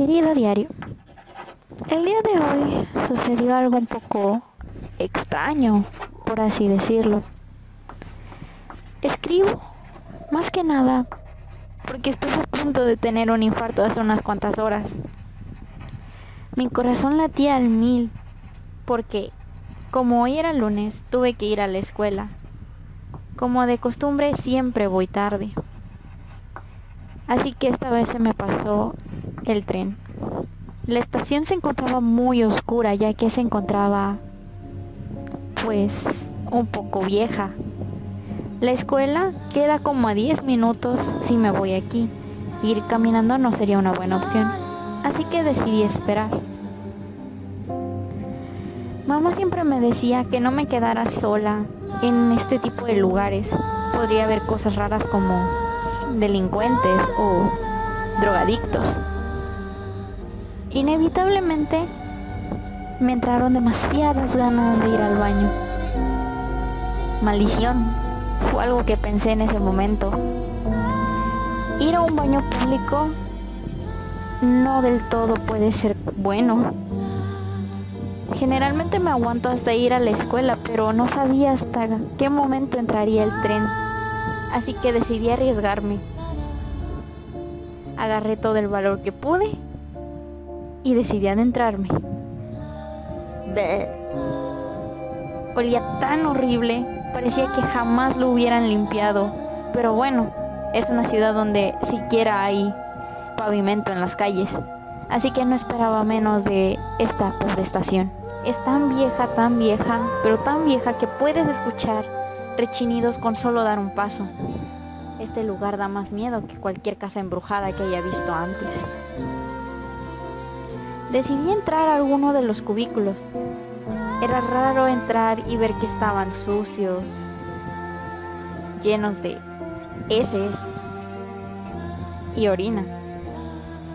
Querido diario, el día de hoy sucedió algo un poco extraño, por así decirlo. Escribo más que nada porque estuve a punto de tener un infarto hace unas cuantas horas. Mi corazón latía al mil porque como hoy era lunes tuve que ir a la escuela. Como de costumbre siempre voy tarde. Así que esta vez se me pasó el tren. La estación se encontraba muy oscura ya que se encontraba pues un poco vieja. La escuela queda como a 10 minutos si me voy aquí. Ir caminando no sería una buena opción. Así que decidí esperar. Mamá siempre me decía que no me quedara sola en este tipo de lugares. Podría haber cosas raras como delincuentes o drogadictos. Inevitablemente me entraron demasiadas ganas de ir al baño. Maldición, fue algo que pensé en ese momento. Ir a un baño público no del todo puede ser bueno. Generalmente me aguanto hasta ir a la escuela, pero no sabía hasta qué momento entraría el tren. Así que decidí arriesgarme. Agarré todo el valor que pude y decidí adentrarme. Olía tan horrible, parecía que jamás lo hubieran limpiado. Pero bueno, es una ciudad donde siquiera hay pavimento en las calles. Así que no esperaba menos de esta pobre estación. Es tan vieja, tan vieja, pero tan vieja que puedes escuchar rechinidos con solo dar un paso. Este lugar da más miedo que cualquier casa embrujada que haya visto antes. Decidí entrar a alguno de los cubículos. Era raro entrar y ver que estaban sucios, llenos de heces y orina.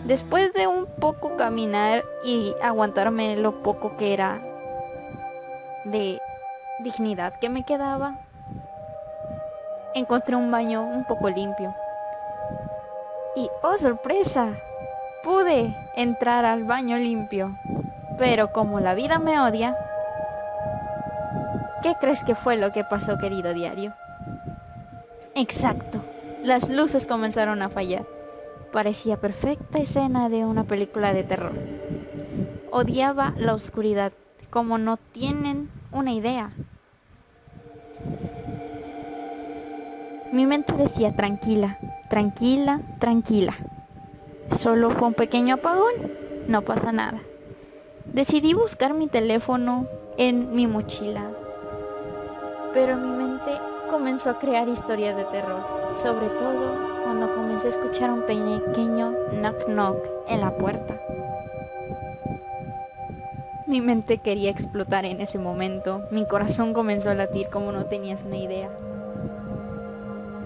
Después de un poco caminar y aguantarme lo poco que era de dignidad que me quedaba, encontré un baño un poco limpio. Y oh sorpresa, pude entrar al baño limpio. Pero como la vida me odia, ¿qué crees que fue lo que pasó, querido diario? Exacto, las luces comenzaron a fallar. Parecía perfecta escena de una película de terror. Odiaba la oscuridad, como no tienen una idea. Mi mente decía tranquila, tranquila, tranquila. Solo fue un pequeño apagón, no pasa nada. Decidí buscar mi teléfono en mi mochila, pero mi mente comenzó a crear historias de terror, sobre todo cuando comencé a escuchar un pequeño knock knock en la puerta. Mi mente quería explotar en ese momento, mi corazón comenzó a latir como no tenías una idea.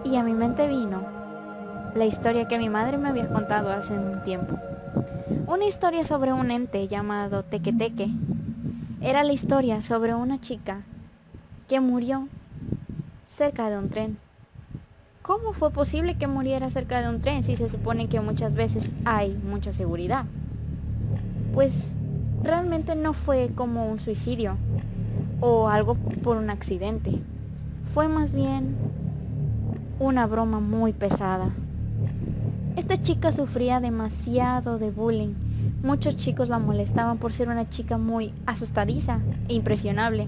Y a mi mente vino la historia que mi madre me había contado hace un tiempo. Una historia sobre un ente llamado Teque Era la historia sobre una chica que murió cerca de un tren. ¿Cómo fue posible que muriera cerca de un tren si se supone que muchas veces hay mucha seguridad? Pues realmente no fue como un suicidio o algo por un accidente. Fue más bien una broma muy pesada. Esta chica sufría demasiado de bullying. Muchos chicos la molestaban por ser una chica muy asustadiza e impresionable.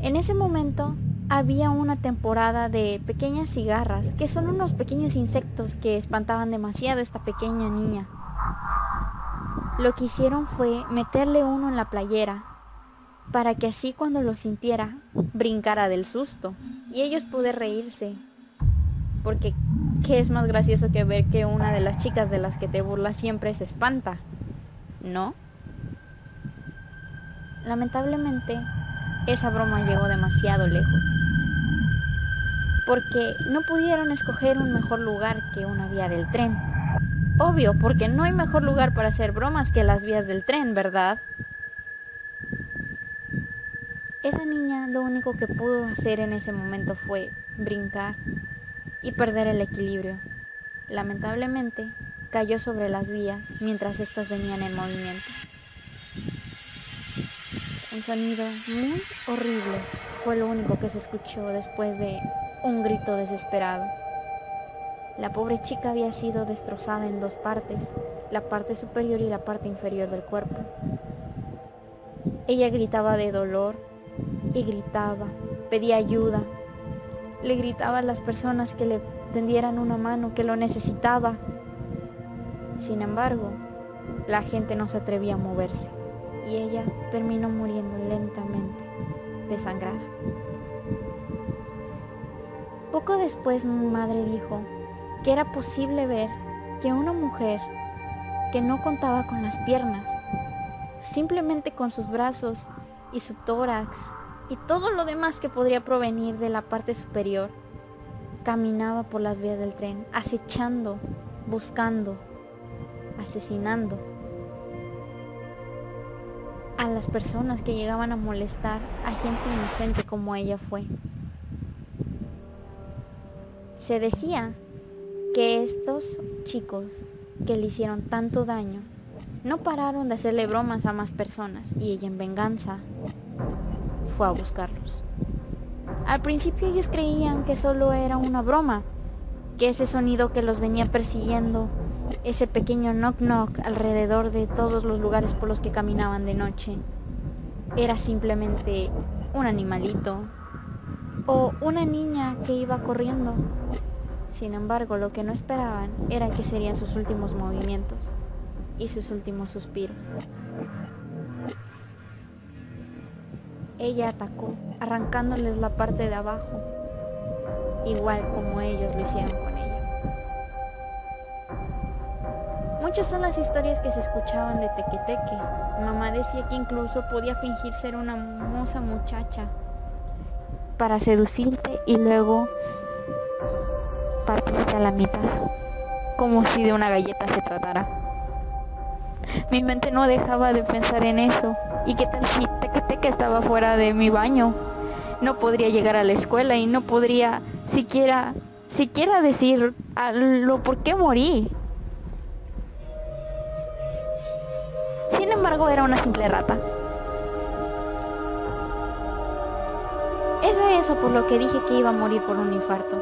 En ese momento había una temporada de pequeñas cigarras, que son unos pequeños insectos que espantaban demasiado a esta pequeña niña. Lo que hicieron fue meterle uno en la playera, para que así cuando lo sintiera, brincara del susto y ellos pude reírse, porque ¿Qué es más gracioso que ver que una de las chicas de las que te burlas siempre se espanta? ¿No? Lamentablemente, esa broma llegó demasiado lejos. Porque no pudieron escoger un mejor lugar que una vía del tren. Obvio, porque no hay mejor lugar para hacer bromas que las vías del tren, ¿verdad? Esa niña lo único que pudo hacer en ese momento fue brincar y perder el equilibrio. Lamentablemente, cayó sobre las vías mientras éstas venían en movimiento. Un sonido muy horrible fue lo único que se escuchó después de un grito desesperado. La pobre chica había sido destrozada en dos partes, la parte superior y la parte inferior del cuerpo. Ella gritaba de dolor y gritaba, pedía ayuda. Le gritaba a las personas que le tendieran una mano, que lo necesitaba. Sin embargo, la gente no se atrevía a moverse y ella terminó muriendo lentamente, desangrada. Poco después mi madre dijo que era posible ver que una mujer que no contaba con las piernas, simplemente con sus brazos y su tórax y todo lo demás que podría provenir de la parte superior, caminaba por las vías del tren, acechando, buscando, asesinando a las personas que llegaban a molestar a gente inocente como ella fue. Se decía que estos chicos que le hicieron tanto daño no pararon de hacerle bromas a más personas y ella en venganza fue a buscarlos. Al principio ellos creían que solo era una broma, que ese sonido que los venía persiguiendo, ese pequeño knock knock alrededor de todos los lugares por los que caminaban de noche, era simplemente un animalito o una niña que iba corriendo sin embargo, lo que no esperaban era que serían sus últimos movimientos y sus últimos suspiros. Ella atacó, arrancándoles la parte de abajo, igual como ellos lo hicieron con ella. Muchas son las historias que se escuchaban de Tequeteque. Mamá decía que incluso podía fingir ser una hermosa muchacha para seducirte y luego partirse a la mitad, como si de una galleta se tratara. Mi mente no dejaba de pensar en eso. ¿Y qué tal si que estaba fuera de mi baño? No podría llegar a la escuela y no podría siquiera, siquiera decir a lo por qué morí. Sin embargo, era una simple rata. Es eso por lo que dije que iba a morir por un infarto.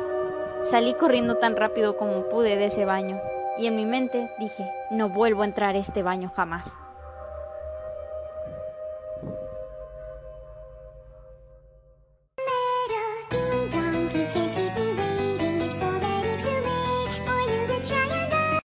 Salí corriendo tan rápido como pude de ese baño y en mi mente dije, no vuelvo a entrar a este baño jamás.